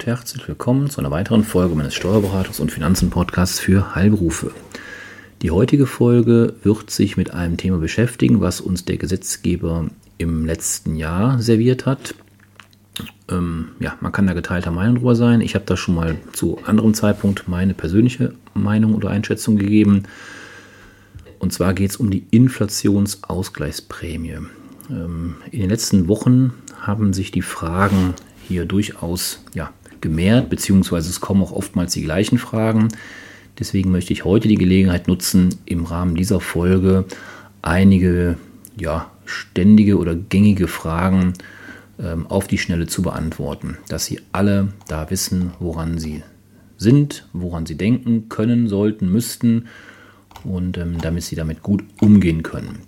Und herzlich willkommen zu einer weiteren Folge meines Steuerberatungs- und Finanzen-Podcasts für Heilberufe. Die heutige Folge wird sich mit einem Thema beschäftigen, was uns der Gesetzgeber im letzten Jahr serviert hat. Ähm, ja, man kann da geteilter Meinung drüber sein. Ich habe da schon mal zu anderem Zeitpunkt meine persönliche Meinung oder Einschätzung gegeben. Und zwar geht es um die Inflationsausgleichsprämie. Ähm, in den letzten Wochen haben sich die Fragen hier durchaus ja, gemehrt, beziehungsweise es kommen auch oftmals die gleichen Fragen. Deswegen möchte ich heute die Gelegenheit nutzen, im Rahmen dieser Folge einige ja, ständige oder gängige Fragen ähm, auf die Schnelle zu beantworten, dass Sie alle da wissen, woran Sie sind, woran Sie denken können, sollten, müssten und ähm, damit Sie damit gut umgehen können.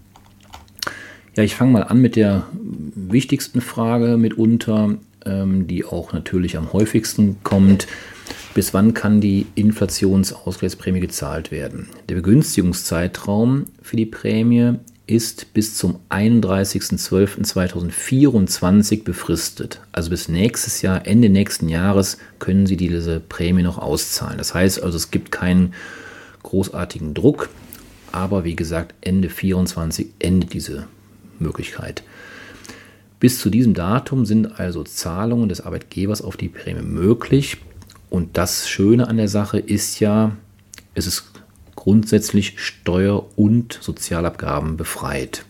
Ja, ich fange mal an mit der wichtigsten Frage mitunter ähm, die auch natürlich am häufigsten kommt. Bis wann kann die Inflationsausgleichsprämie gezahlt werden? Der Begünstigungszeitraum für die Prämie ist bis zum 31.12.2024 befristet. Also bis nächstes Jahr, Ende nächsten Jahres, können Sie diese Prämie noch auszahlen. Das heißt also, es gibt keinen großartigen Druck, aber wie gesagt, Ende 2024 endet diese Möglichkeit. Bis zu diesem Datum sind also Zahlungen des Arbeitgebers auf die Prämie möglich. Und das Schöne an der Sache ist ja, es ist grundsätzlich Steuer- und Sozialabgaben befreit.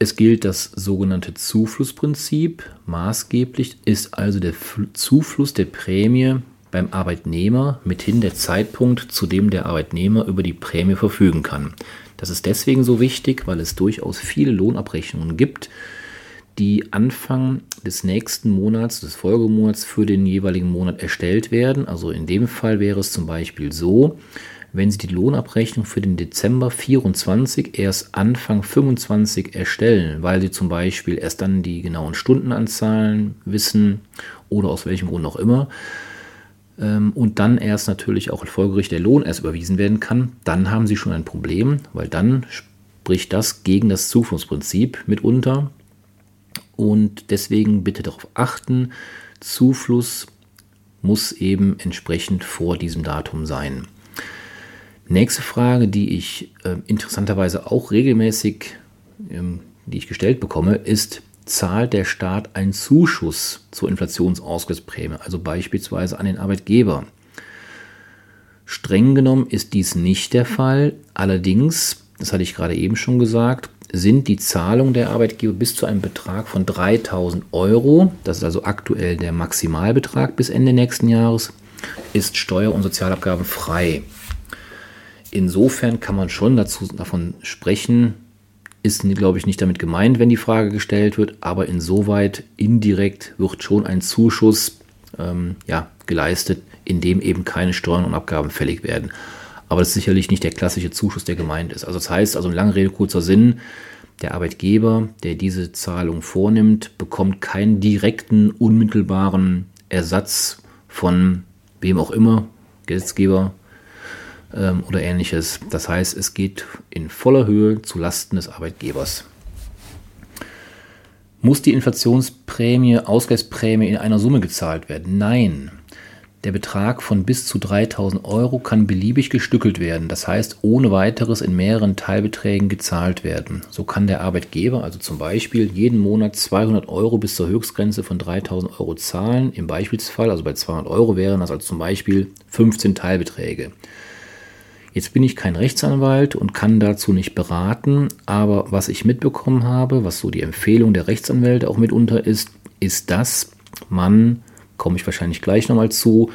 Es gilt das sogenannte Zuflussprinzip. Maßgeblich ist also der Zufluss der Prämie beim Arbeitnehmer mithin der Zeitpunkt, zu dem der Arbeitnehmer über die Prämie verfügen kann. Das ist deswegen so wichtig, weil es durchaus viele Lohnabrechnungen gibt, die Anfang des nächsten Monats, des Folgemonats für den jeweiligen Monat erstellt werden. Also in dem Fall wäre es zum Beispiel so, wenn Sie die Lohnabrechnung für den Dezember 24 erst Anfang 25 erstellen, weil Sie zum Beispiel erst dann die genauen Stundenanzahlen wissen oder aus welchem Grund auch immer, ähm, und dann erst natürlich auch folgerichtig der Lohn erst überwiesen werden kann, dann haben Sie schon ein Problem, weil dann spricht das gegen das Zuflussprinzip mitunter und deswegen bitte darauf achten, Zufluss muss eben entsprechend vor diesem Datum sein. Nächste Frage, die ich äh, interessanterweise auch regelmäßig, ähm, die ich gestellt bekomme, ist, zahlt der Staat einen Zuschuss zur Inflationsausgleichsprämie, also beispielsweise an den Arbeitgeber? Streng genommen ist dies nicht der Fall. Allerdings, das hatte ich gerade eben schon gesagt, sind die Zahlungen der Arbeitgeber bis zu einem Betrag von 3000 Euro, das ist also aktuell der Maximalbetrag bis Ende nächsten Jahres, ist Steuer- und Sozialabgaben frei. Insofern kann man schon dazu, davon sprechen, ist, glaube ich, nicht damit gemeint, wenn die Frage gestellt wird, aber insoweit indirekt wird schon ein Zuschuss ähm, ja, geleistet, in dem eben keine Steuern und Abgaben fällig werden. Aber das ist sicherlich nicht der klassische Zuschuss, der gemeint ist. Also das heißt, also in langer Rede, kurzer Sinn, der Arbeitgeber, der diese Zahlung vornimmt, bekommt keinen direkten, unmittelbaren Ersatz von wem auch immer, Gesetzgeber ähm, oder ähnliches. Das heißt, es geht in voller Höhe zu Lasten des Arbeitgebers. Muss die Inflationsprämie, Ausgleichsprämie in einer Summe gezahlt werden? Nein. Der Betrag von bis zu 3000 Euro kann beliebig gestückelt werden, das heißt ohne weiteres in mehreren Teilbeträgen gezahlt werden. So kann der Arbeitgeber also zum Beispiel jeden Monat 200 Euro bis zur Höchstgrenze von 3000 Euro zahlen. Im Beispielsfall, also bei 200 Euro wären das also zum Beispiel 15 Teilbeträge. Jetzt bin ich kein Rechtsanwalt und kann dazu nicht beraten, aber was ich mitbekommen habe, was so die Empfehlung der Rechtsanwälte auch mitunter ist, ist, dass man komme ich wahrscheinlich gleich nochmal zu,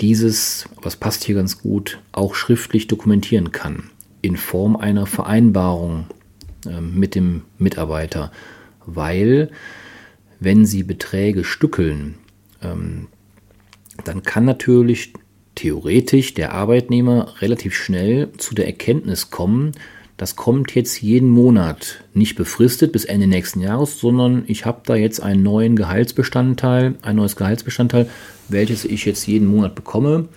dieses, was passt hier ganz gut, auch schriftlich dokumentieren kann, in Form einer Vereinbarung äh, mit dem Mitarbeiter, weil wenn Sie Beträge stückeln, ähm, dann kann natürlich theoretisch der Arbeitnehmer relativ schnell zu der Erkenntnis kommen, das kommt jetzt jeden Monat nicht befristet bis Ende nächsten Jahres, sondern ich habe da jetzt einen neuen Gehaltsbestandteil, ein neues Gehaltsbestandteil, welches ich jetzt jeden Monat bekomme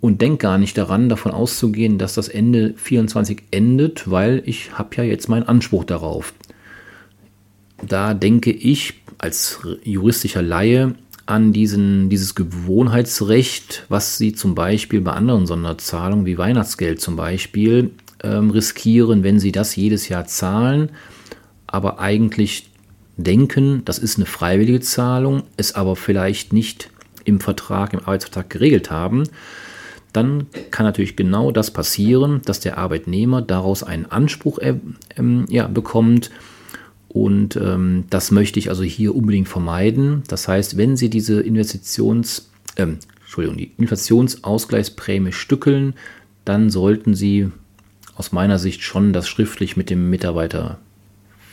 und denke gar nicht daran, davon auszugehen, dass das Ende 24 endet, weil ich habe ja jetzt meinen Anspruch darauf. Da denke ich als juristischer Laie, an diesen, dieses Gewohnheitsrecht, was Sie zum Beispiel bei anderen Sonderzahlungen wie Weihnachtsgeld zum Beispiel ähm, riskieren, wenn Sie das jedes Jahr zahlen, aber eigentlich denken, das ist eine freiwillige Zahlung, es aber vielleicht nicht im Vertrag, im Arbeitsvertrag geregelt haben, dann kann natürlich genau das passieren, dass der Arbeitnehmer daraus einen Anspruch äh, äh, ja, bekommt. Und ähm, das möchte ich also hier unbedingt vermeiden. Das heißt, wenn Sie diese Investitions, äh, Entschuldigung, die Inflationsausgleichsprämie stückeln, dann sollten Sie aus meiner Sicht schon das schriftlich mit dem Mitarbeiter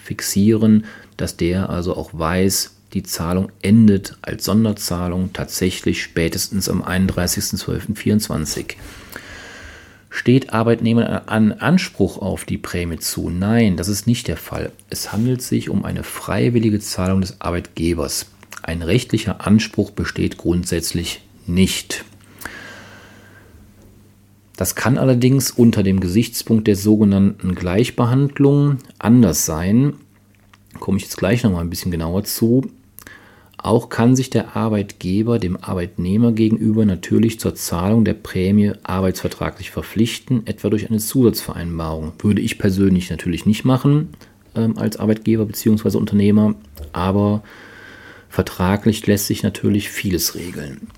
fixieren, dass der also auch weiß, die Zahlung endet als Sonderzahlung tatsächlich spätestens am 31.12.24. Steht Arbeitnehmer an Anspruch auf die Prämie zu? Nein, das ist nicht der Fall. Es handelt sich um eine freiwillige Zahlung des Arbeitgebers. Ein rechtlicher Anspruch besteht grundsätzlich nicht. Das kann allerdings unter dem Gesichtspunkt der sogenannten Gleichbehandlung anders sein. Komme ich jetzt gleich noch mal ein bisschen genauer zu. Auch kann sich der Arbeitgeber dem Arbeitnehmer gegenüber natürlich zur Zahlung der Prämie arbeitsvertraglich verpflichten, etwa durch eine Zusatzvereinbarung. Würde ich persönlich natürlich nicht machen ähm, als Arbeitgeber bzw. Unternehmer, aber vertraglich lässt sich natürlich vieles regeln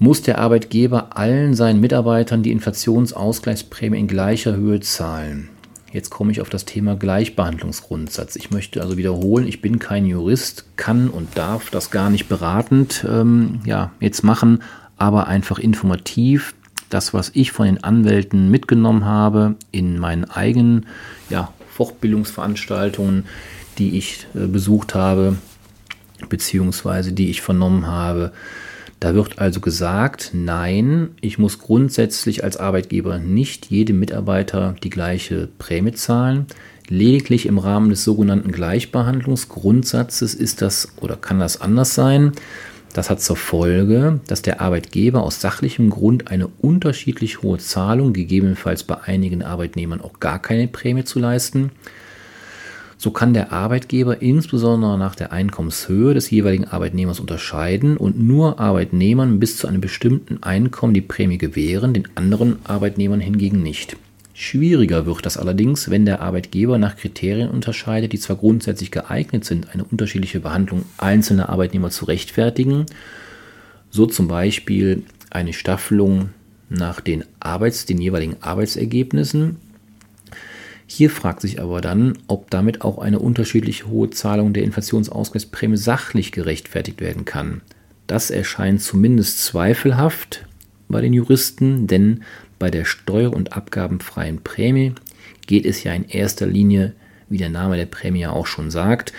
muss der Arbeitgeber allen seinen Mitarbeitern die Inflationsausgleichsprämie in gleicher Höhe zahlen. Jetzt komme ich auf das Thema Gleichbehandlungsgrundsatz. Ich möchte also wiederholen, ich bin kein Jurist, kann und darf das gar nicht beratend ähm, ja, jetzt machen, aber einfach informativ. Das, was ich von den Anwälten mitgenommen habe in meinen eigenen ja, Fortbildungsveranstaltungen, die ich äh, besucht habe, beziehungsweise die ich vernommen habe, da wird also gesagt, nein, ich muss grundsätzlich als Arbeitgeber nicht jedem Mitarbeiter die gleiche Prämie zahlen. Lediglich im Rahmen des sogenannten Gleichbehandlungsgrundsatzes ist das oder kann das anders sein. Das hat zur Folge, dass der Arbeitgeber aus sachlichem Grund eine unterschiedlich hohe Zahlung, gegebenenfalls bei einigen Arbeitnehmern auch gar keine Prämie zu leisten, so kann der Arbeitgeber insbesondere nach der Einkommenshöhe des jeweiligen Arbeitnehmers unterscheiden und nur Arbeitnehmern bis zu einem bestimmten Einkommen die Prämie gewähren, den anderen Arbeitnehmern hingegen nicht. Schwieriger wird das allerdings, wenn der Arbeitgeber nach Kriterien unterscheidet, die zwar grundsätzlich geeignet sind, eine unterschiedliche Behandlung einzelner Arbeitnehmer zu rechtfertigen, so zum Beispiel eine Staffelung nach den, Arbeits-, den jeweiligen Arbeitsergebnissen hier fragt sich aber dann, ob damit auch eine unterschiedlich hohe Zahlung der Inflationsausgleichsprämie sachlich gerechtfertigt werden kann. Das erscheint zumindest zweifelhaft bei den Juristen, denn bei der steuer- und abgabenfreien Prämie geht es ja in erster Linie, wie der Name der Prämie ja auch schon sagt,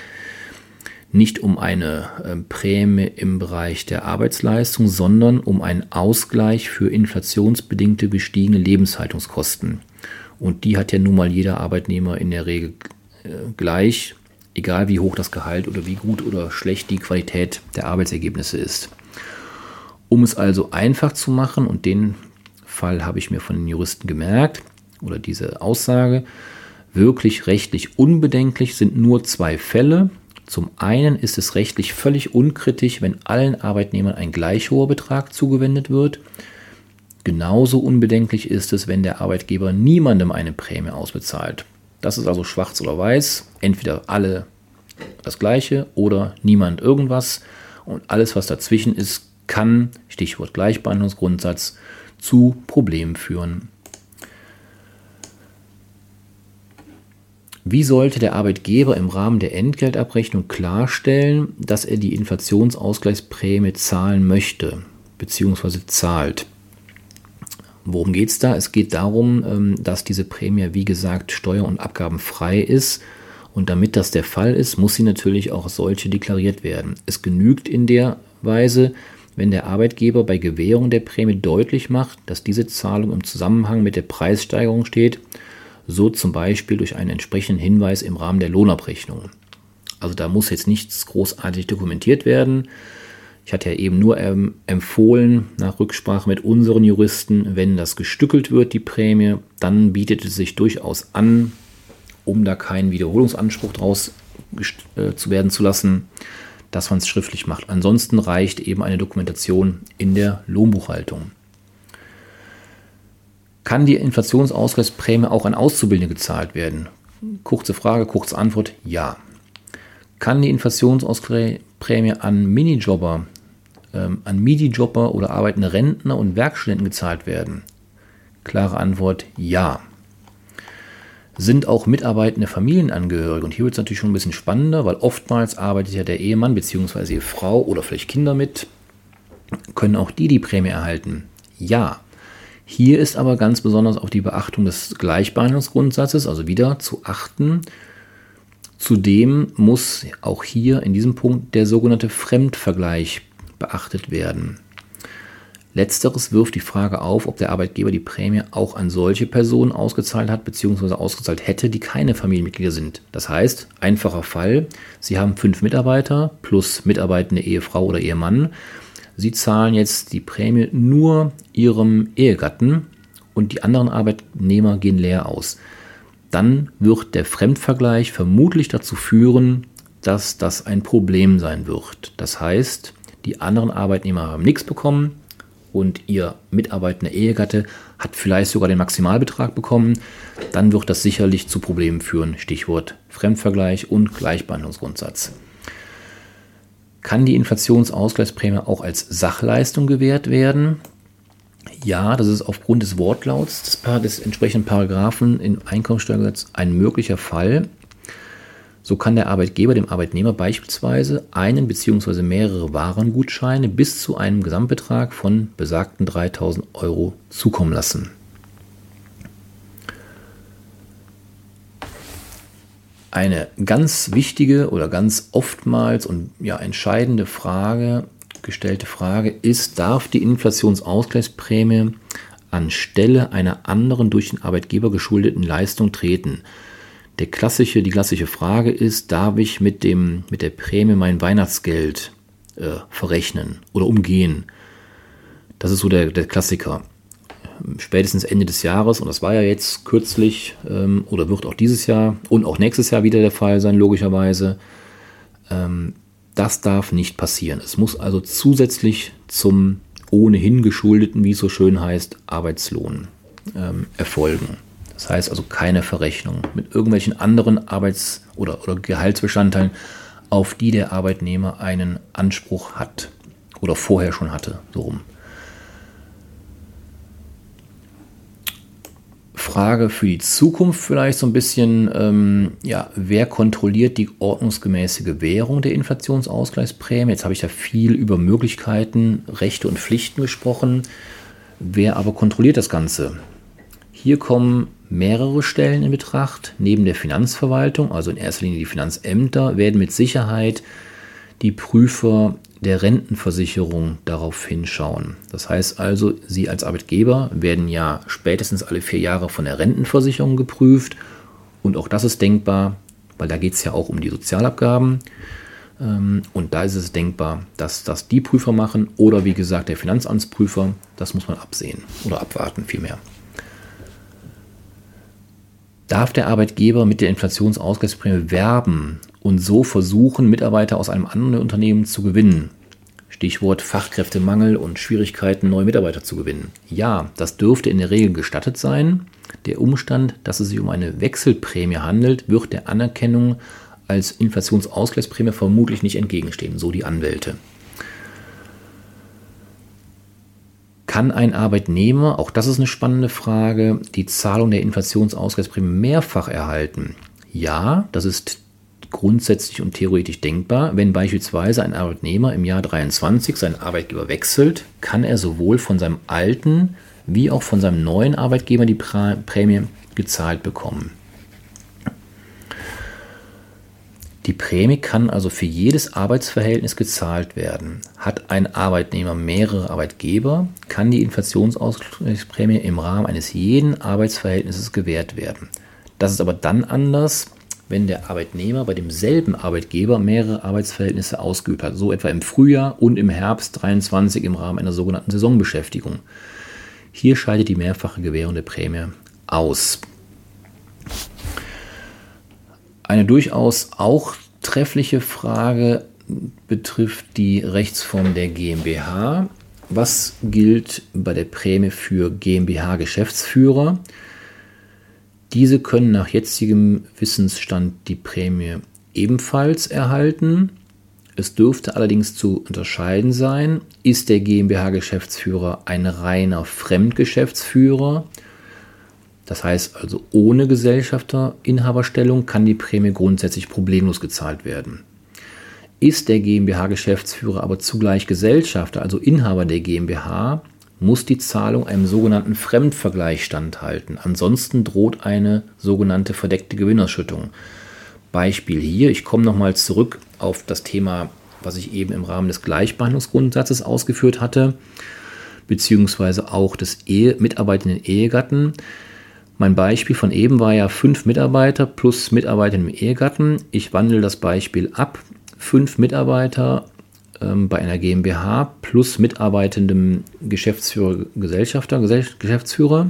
nicht um eine äh, Prämie im Bereich der Arbeitsleistung, sondern um einen Ausgleich für inflationsbedingte gestiegene Lebenshaltungskosten. Und die hat ja nun mal jeder Arbeitnehmer in der Regel äh, gleich, egal wie hoch das Gehalt oder wie gut oder schlecht die Qualität der Arbeitsergebnisse ist. Um es also einfach zu machen, und den Fall habe ich mir von den Juristen gemerkt, oder diese Aussage, wirklich rechtlich unbedenklich sind nur zwei Fälle. Zum einen ist es rechtlich völlig unkritisch, wenn allen Arbeitnehmern ein gleich hoher Betrag zugewendet wird. Genauso unbedenklich ist es, wenn der Arbeitgeber niemandem eine Prämie ausbezahlt. Das ist also schwarz oder weiß, entweder alle das gleiche oder niemand irgendwas. Und alles, was dazwischen ist, kann, Stichwort Gleichbehandlungsgrundsatz, zu Problemen führen. Wie sollte der Arbeitgeber im Rahmen der Entgeltabrechnung klarstellen, dass er die Inflationsausgleichsprämie zahlen möchte bzw. zahlt? Worum geht es da? Es geht darum, ähm, dass diese Prämie, wie gesagt, steuer- und abgabenfrei ist. Und damit das der Fall ist, muss sie natürlich auch solche deklariert werden. Es genügt in der Weise, wenn der Arbeitgeber bei Gewährung der Prämie deutlich macht, dass diese Zahlung im Zusammenhang mit der Preissteigerung steht, so zum Beispiel durch einen entsprechenden Hinweis im Rahmen der Lohnabrechnung. Also da muss jetzt nichts großartig dokumentiert werden. Ich hatte ja eben nur ähm, empfohlen, nach Rücksprache mit unseren Juristen, wenn das gestückelt wird, die Prämie, dann bietet es sich durchaus an, um da keinen Wiederholungsanspruch draus äh, zu werden zu lassen, dass man es schriftlich macht. Ansonsten reicht eben eine Dokumentation in der Lohnbuchhaltung. Kann die Inflationsausgleichsprämie auch an Auszubildende gezahlt werden? Kurze Frage, kurze Antwort, ja. Kann die Inflationsausgleichsprämie an Minijobber, ähm, an Midi-Jobber oder arbeitende Rentner und Werkstudenten gezahlt werden? Klare Antwort, ja sind auch mitarbeitende Familienangehörige. Und hier wird es natürlich schon ein bisschen spannender, weil oftmals arbeitet ja der Ehemann bzw. die Frau oder vielleicht Kinder mit. Können auch die die Prämie erhalten? Ja. Hier ist aber ganz besonders auf die Beachtung des Gleichbehandlungsgrundsatzes, also wieder zu achten. Zudem muss auch hier in diesem Punkt der sogenannte Fremdvergleich beachtet werden. Letzteres wirft die Frage auf, ob der Arbeitgeber die Prämie auch an solche Personen ausgezahlt hat bzw. ausgezahlt hätte, die keine Familienmitglieder sind. Das heißt, einfacher Fall, Sie haben fünf Mitarbeiter plus mitarbeitende Ehefrau oder Ehemann. Sie zahlen jetzt die Prämie nur Ihrem Ehegatten und die anderen Arbeitnehmer gehen leer aus. Dann wird der Fremdvergleich vermutlich dazu führen, dass das ein Problem sein wird. Das heißt, die anderen Arbeitnehmer haben nichts bekommen, und ihr mitarbeitender Ehegatte hat vielleicht sogar den Maximalbetrag bekommen, dann wird das sicherlich zu Problemen führen. Stichwort Fremdvergleich und Gleichbehandlungsgrundsatz. Kann die Inflationsausgleichsprämie auch als Sachleistung gewährt werden? Ja, das ist aufgrund des Wortlauts des, des entsprechenden Paragraphen im Einkommensteuergesetz ein möglicher Fall. So kann der Arbeitgeber dem Arbeitnehmer beispielsweise einen bzw. mehrere Warengutscheine bis zu einem Gesamtbetrag von besagten 3000 Euro zukommen lassen. Eine ganz wichtige oder ganz oftmals und ja entscheidende Frage, gestellte Frage ist, darf die Inflationsausgleichsprämie anstelle einer anderen durch den Arbeitgeber geschuldeten Leistung treten? der klassische, die klassische Frage ist, darf ich mit, dem, mit der Prämie mein Weihnachtsgeld äh, verrechnen oder umgehen? Das ist so der, der Klassiker. Spätestens Ende des Jahres, und das war ja jetzt kürzlich ähm, oder wird auch dieses Jahr und auch nächstes Jahr wieder der Fall sein, logischerweise. Ähm, das darf nicht passieren. Es muss also zusätzlich zum ohnehin geschuldeten, wie es so schön heißt, Arbeitslohn ähm, erfolgen. Das heißt also keine Verrechnung mit irgendwelchen anderen Arbeits- oder, oder Gehaltsbestandteilen, auf die der Arbeitnehmer einen Anspruch hat oder vorher schon hatte. So rum. Frage für die Zukunft vielleicht so ein bisschen, ähm, ja, wer kontrolliert die ordnungsgemäße Gewährung der Inflationsausgleichsprämie? Jetzt habe ich ja viel über Möglichkeiten, Rechte und Pflichten gesprochen. Wer aber kontrolliert das Ganze? Hier kommen mehrere Stellen in Betracht. Neben der Finanzverwaltung, also in erster Linie die Finanzämter, werden mit Sicherheit die Prüfer der Rentenversicherung darauf hinschauen. Das heißt also, Sie als Arbeitgeber werden ja spätestens alle vier Jahre von der Rentenversicherung geprüft. Und auch das ist denkbar, weil da geht es ja auch um die Sozialabgaben. Ähm, und da ist es denkbar, dass das die Prüfer machen oder wie gesagt der Finanzamtsprüfer. Das muss man absehen oder abwarten vielmehr darf der Arbeitgeber mit der Inflationsausgleichsprämie werben und so versuchen, Mitarbeiter aus einem anderen Unternehmen zu gewinnen. Stichwort Fachkräftemangel und Schwierigkeiten, neue Mitarbeiter zu gewinnen. Ja, das dürfte in der Regel gestattet sein. Der Umstand, dass es sich um eine Wechselprämie handelt, wird der Anerkennung als Inflationsausgleichsprämie vermutlich nicht entgegenstehen, so die Anwälte. Kann ein Arbeitnehmer, auch das ist eine spannende Frage, die Zahlung der Inflationsausgleichsprämie mehrfach erhalten? Ja, das ist grundsätzlich und theoretisch denkbar. Wenn beispielsweise ein Arbeitnehmer im Jahr 23 seinen Arbeitgeber wechselt, kann er sowohl von seinem alten wie auch von seinem neuen Arbeitgeber die Prämie gezahlt bekommen. Die Prämie kann also für jedes Arbeitsverhältnis gezahlt werden. Hat ein Arbeitnehmer mehrere Arbeitgeber, kann die Inflationsausgleichsprämie im Rahmen eines jeden Arbeitsverhältnisses gewährt werden. Das ist aber dann anders, wenn der Arbeitnehmer bei demselben Arbeitgeber mehrere Arbeitsverhältnisse ausgeübt hat, so etwa im Frühjahr und im Herbst 23 im Rahmen einer sogenannten Saisonbeschäftigung. Hier scheidet die mehrfache Gewährung der Prämie aus. Eine durchaus auch treffliche Frage betrifft die Rechtsform der GmbH. Was gilt bei der Prämie für GmbH-Geschäftsführer? Diese können nach jetzigem Wissensstand die Prämie ebenfalls erhalten. Es dürfte allerdings zu unterscheiden sein, ist der GmbH-Geschäftsführer ein reiner Fremdgeschäftsführer, das heißt also ohne Gesellschafterinhaberstellung kann die Prämie grundsätzlich problemlos gezahlt werden. Ist der GmbH-Geschäftsführer aber zugleich Gesellschafter, also Inhaber der GmbH, muss die Zahlung einem sogenannten Fremdvergleich standhalten. Ansonsten droht eine sogenannte verdeckte Gewinnausschüttung. Beispiel hier, ich komme nochmal zurück auf das Thema, was ich eben im Rahmen des Gleichbehandlungsgrundsatzes ausgeführt hatte, beziehungsweise auch des Ehe, mitarbeitenden Ehegatten. Mein Beispiel von eben war ja fünf Mitarbeiter plus Mitarbeiter im Ehegatten. Ich wandle das Beispiel ab. Fünf Mitarbeiter ähm, bei einer GmbH plus mitarbeitendem Geschäftsführer, Gesellschafter, Geschäftsführer.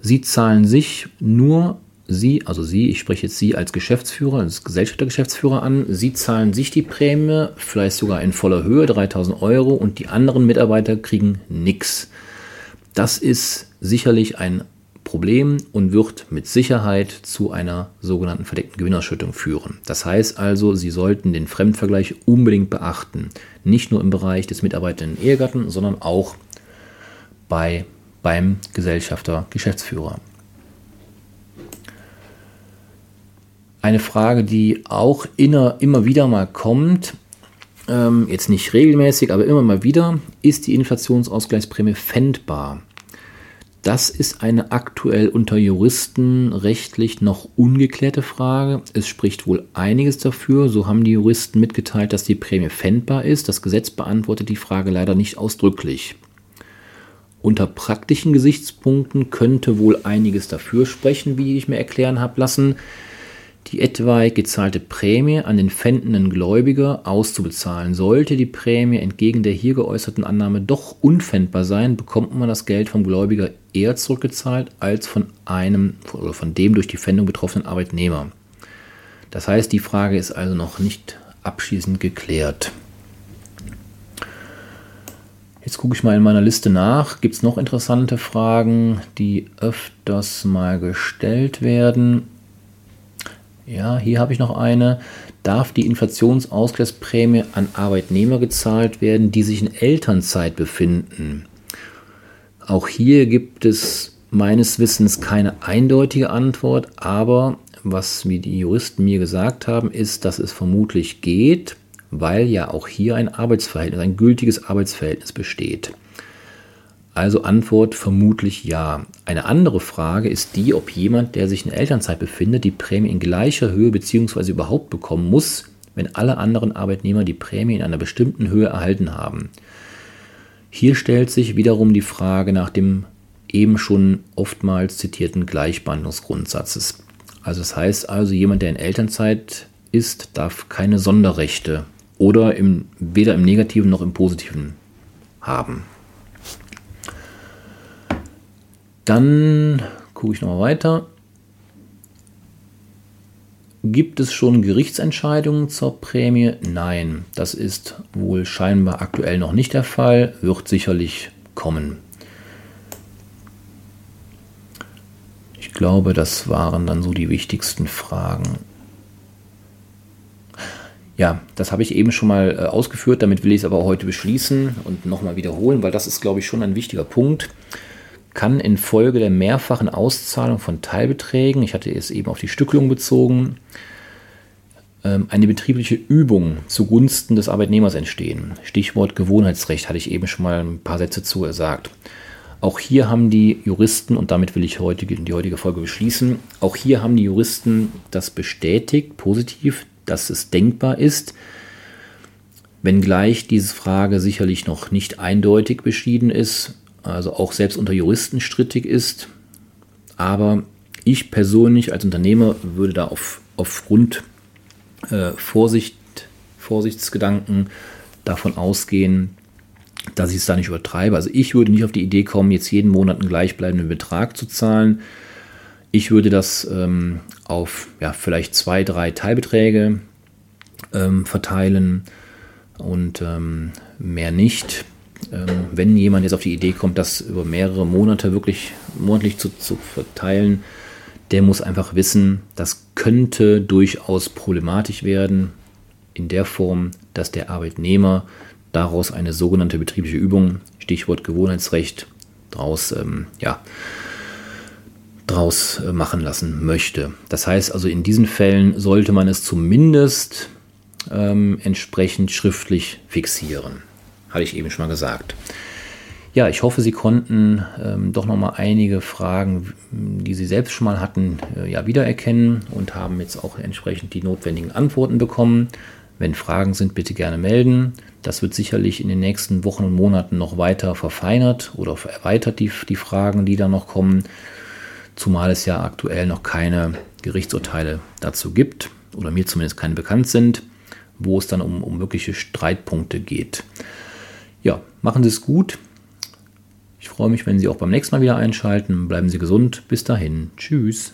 Sie zahlen sich nur Sie, also Sie, ich spreche jetzt Sie als Geschäftsführer, als Gesellschafter, Geschäftsführer an. Sie zahlen sich die Prämie, vielleicht sogar in voller Höhe, 3000 Euro, und die anderen Mitarbeiter kriegen nichts. Das ist sicherlich ein Problem und wird mit Sicherheit zu einer sogenannten verdeckten Gewinnausschüttung führen. Das heißt also, Sie sollten den Fremdvergleich unbedingt beachten. Nicht nur im Bereich des mitarbeitenden Ehegatten, sondern auch bei, beim Gesellschafter, Geschäftsführer. Eine Frage, die auch inner, immer wieder mal kommt, ähm, jetzt nicht regelmäßig, aber immer mal wieder, ist die Inflationsausgleichsprämie fändbar? Das ist eine aktuell unter Juristen rechtlich noch ungeklärte Frage. Es spricht wohl einiges dafür. So haben die Juristen mitgeteilt, dass die Prämie fändbar ist. Das Gesetz beantwortet die Frage leider nicht ausdrücklich. Unter praktischen Gesichtspunkten könnte wohl einiges dafür sprechen, wie ich mir erklären habe lassen die etwaig gezahlte Prämie an den pfändenden Gläubiger auszubezahlen. Sollte die Prämie entgegen der hier geäußerten Annahme doch unpfändbar sein, bekommt man das Geld vom Gläubiger eher zurückgezahlt als von einem oder von dem durch die Pfändung betroffenen Arbeitnehmer. Das heißt, die Frage ist also noch nicht abschließend geklärt. Jetzt gucke ich mal in meiner Liste nach. Gibt es noch interessante Fragen, die öfters mal gestellt werden? Ja, hier habe ich noch eine. Darf die Inflationsausgleichsprämie an Arbeitnehmer gezahlt werden, die sich in Elternzeit befinden? Auch hier gibt es meines Wissens keine eindeutige Antwort, aber was mir die Juristen mir gesagt haben, ist, dass es vermutlich geht, weil ja auch hier ein Arbeitsverhältnis, ein gültiges Arbeitsverhältnis besteht. Also Antwort vermutlich ja. Eine andere Frage ist die, ob jemand, der sich in Elternzeit befindet, die Prämie in gleicher Höhe bzw. überhaupt bekommen muss, wenn alle anderen Arbeitnehmer die Prämie in einer bestimmten Höhe erhalten haben. Hier stellt sich wiederum die Frage nach dem eben schon oftmals zitierten Gleichbehandlungsgrundsatzes. Also das heißt also, jemand, der in Elternzeit ist, darf keine Sonderrechte oder im, weder im negativen noch im positiven haben. Dann gucke ich nochmal weiter. Gibt es schon Gerichtsentscheidungen zur Prämie? Nein, das ist wohl scheinbar aktuell noch nicht der Fall, wird sicherlich kommen. Ich glaube, das waren dann so die wichtigsten Fragen. Ja, das habe ich eben schon mal äh, ausgeführt, damit will ich es aber heute beschließen und nochmal wiederholen, weil das ist, glaube ich, schon ein wichtiger Punkt kann infolge der mehrfachen Auszahlung von Teilbeträgen, ich hatte es eben auf die Stückelung bezogen, ähm, eine betriebliche Übung zugunsten des Arbeitnehmers entstehen. Stichwort Gewohnheitsrecht hatte ich eben schon mal ein paar Sätze zu gesagt. Auch hier haben die Juristen, und damit will ich heute, die heutige Folge beschließen, auch hier haben die Juristen das bestätigt, positiv, dass es denkbar ist, wenngleich diese Frage sicherlich noch nicht eindeutig beschieden ist, also auch selbst unter Juristen strittig ist. Aber ich persönlich als Unternehmer würde da auf, aufgrund äh, Vorsicht, Vorsichtsgedanken davon ausgehen, dass ich es da nicht übertreibe. Also ich würde nicht auf die Idee kommen, jetzt jeden Monat einen gleichbleibenden Betrag zu zahlen. Ich würde das ähm, auf ja, vielleicht zwei, drei Teilbeträge ähm, verteilen und ähm, mehr nicht. Ähm, wenn jemand jetzt auf die Idee kommt, das über mehrere Monate wirklich monatlich zu, zu verteilen, der muss einfach wissen, das könnte durchaus problematisch werden in der Form, dass der Arbeitnehmer daraus eine sogenannte betriebliche Übung, Stichwort Gewohnheitsrecht, daraus, ähm, ja, draus äh, machen lassen möchte. Das heißt also, in diesen Fällen sollte man es zumindest ähm, entsprechend schriftlich fixieren. Hatte ich eben schon mal gesagt. Ja, ich hoffe, Sie konnten ähm, doch noch mal einige Fragen, die Sie selbst schon mal hatten, äh, ja wiedererkennen und haben jetzt auch entsprechend die notwendigen Antworten bekommen. Wenn Fragen sind, bitte gerne melden. Das wird sicherlich in den nächsten Wochen und Monaten noch weiter verfeinert oder erweitert, die, die Fragen, die da noch kommen. Zumal es ja aktuell noch keine Gerichtsurteile dazu gibt oder mir zumindest keine bekannt sind, wo es dann um, um wirkliche Streitpunkte geht. Machen Sie es gut. Ich freue mich, wenn Sie auch beim nächsten Mal wieder einschalten. Bleiben Sie gesund. Bis dahin. Tschüss.